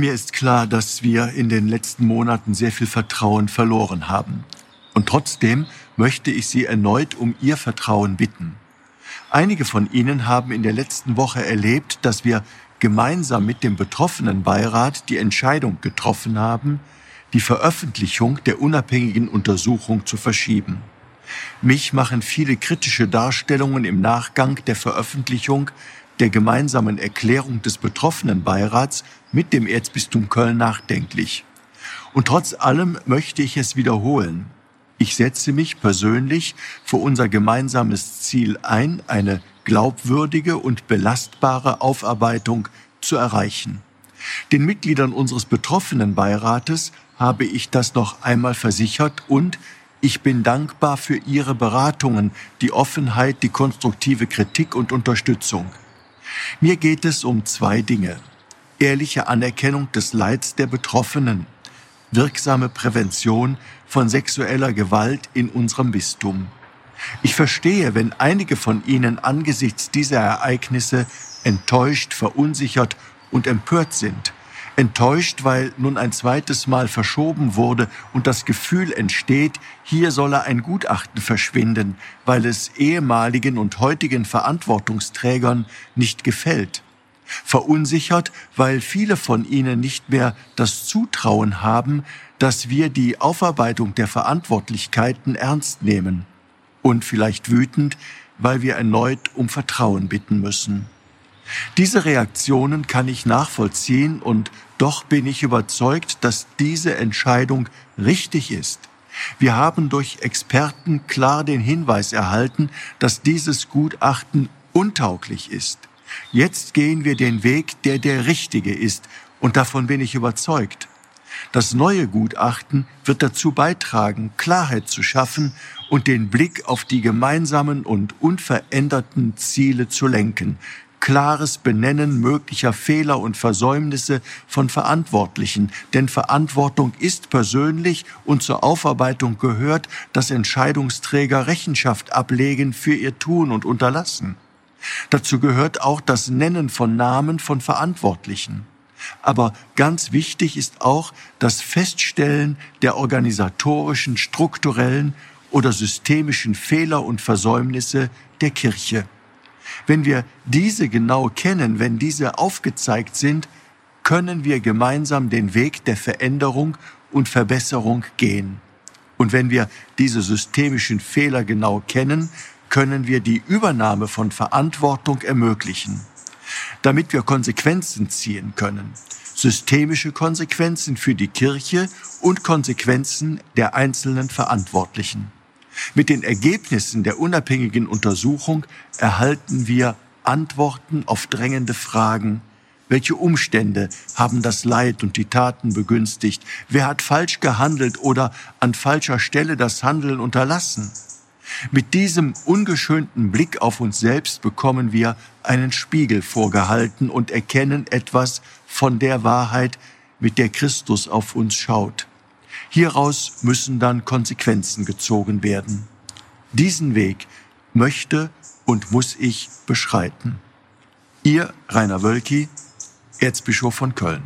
Mir ist klar, dass wir in den letzten Monaten sehr viel Vertrauen verloren haben. Und trotzdem möchte ich Sie erneut um Ihr Vertrauen bitten. Einige von Ihnen haben in der letzten Woche erlebt, dass wir gemeinsam mit dem betroffenen Beirat die Entscheidung getroffen haben, die Veröffentlichung der unabhängigen Untersuchung zu verschieben. Mich machen viele kritische Darstellungen im Nachgang der Veröffentlichung der gemeinsamen Erklärung des betroffenen Beirats mit dem Erzbistum Köln nachdenklich. Und trotz allem möchte ich es wiederholen. Ich setze mich persönlich für unser gemeinsames Ziel ein, eine glaubwürdige und belastbare Aufarbeitung zu erreichen. Den Mitgliedern unseres betroffenen Beirates habe ich das noch einmal versichert und ich bin dankbar für Ihre Beratungen, die Offenheit, die konstruktive Kritik und Unterstützung. Mir geht es um zwei Dinge. Ehrliche Anerkennung des Leids der Betroffenen, wirksame Prävention von sexueller Gewalt in unserem Bistum. Ich verstehe, wenn einige von Ihnen angesichts dieser Ereignisse enttäuscht, verunsichert und empört sind. Enttäuscht, weil nun ein zweites Mal verschoben wurde und das Gefühl entsteht, hier solle ein Gutachten verschwinden, weil es ehemaligen und heutigen Verantwortungsträgern nicht gefällt. Verunsichert, weil viele von ihnen nicht mehr das Zutrauen haben, dass wir die Aufarbeitung der Verantwortlichkeiten ernst nehmen. Und vielleicht wütend, weil wir erneut um Vertrauen bitten müssen. Diese Reaktionen kann ich nachvollziehen und doch bin ich überzeugt, dass diese Entscheidung richtig ist. Wir haben durch Experten klar den Hinweis erhalten, dass dieses Gutachten untauglich ist. Jetzt gehen wir den Weg, der der richtige ist, und davon bin ich überzeugt. Das neue Gutachten wird dazu beitragen, Klarheit zu schaffen und den Blick auf die gemeinsamen und unveränderten Ziele zu lenken, klares Benennen möglicher Fehler und Versäumnisse von Verantwortlichen. Denn Verantwortung ist persönlich und zur Aufarbeitung gehört, dass Entscheidungsträger Rechenschaft ablegen für ihr Tun und Unterlassen. Dazu gehört auch das Nennen von Namen von Verantwortlichen. Aber ganz wichtig ist auch das Feststellen der organisatorischen, strukturellen oder systemischen Fehler und Versäumnisse der Kirche. Wenn wir diese genau kennen, wenn diese aufgezeigt sind, können wir gemeinsam den Weg der Veränderung und Verbesserung gehen. Und wenn wir diese systemischen Fehler genau kennen, können wir die Übernahme von Verantwortung ermöglichen, damit wir Konsequenzen ziehen können. Systemische Konsequenzen für die Kirche und Konsequenzen der einzelnen Verantwortlichen. Mit den Ergebnissen der unabhängigen Untersuchung erhalten wir Antworten auf drängende Fragen. Welche Umstände haben das Leid und die Taten begünstigt? Wer hat falsch gehandelt oder an falscher Stelle das Handeln unterlassen? Mit diesem ungeschönten Blick auf uns selbst bekommen wir einen Spiegel vorgehalten und erkennen etwas von der Wahrheit, mit der Christus auf uns schaut. Hieraus müssen dann Konsequenzen gezogen werden. Diesen Weg möchte und muss ich beschreiten. Ihr Rainer Wölki, Erzbischof von Köln.